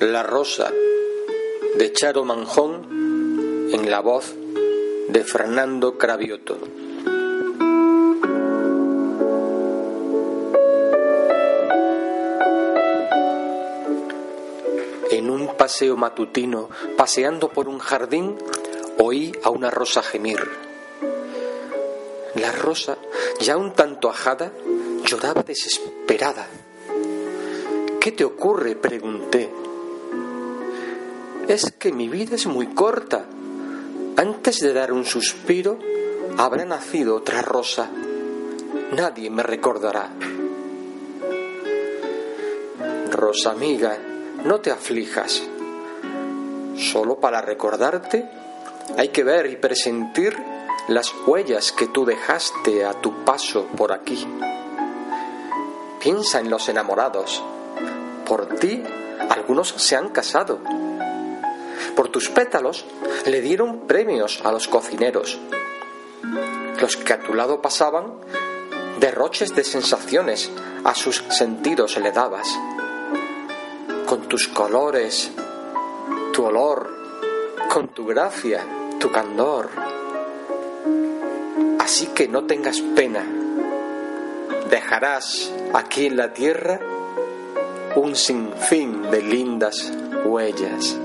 La Rosa de Charo Manjón en la voz de Fernando Cravioto. En un paseo matutino, paseando por un jardín, oí a una rosa gemir. La rosa, ya un tanto ajada, lloraba desesperada. ¿Qué te ocurre? pregunté. Es que mi vida es muy corta. Antes de dar un suspiro, habrá nacido otra rosa. Nadie me recordará. Rosa amiga, no te aflijas. Solo para recordarte hay que ver y presentir las huellas que tú dejaste a tu paso por aquí. Piensa en los enamorados. Por ti algunos se han casado. Por tus pétalos le dieron premios a los cocineros. Los que a tu lado pasaban, derroches de sensaciones a sus sentidos le dabas. Con tus colores, tu olor, con tu gracia, tu candor. Así que no tengas pena. Dejarás aquí en la tierra un sinfín de lindas huellas.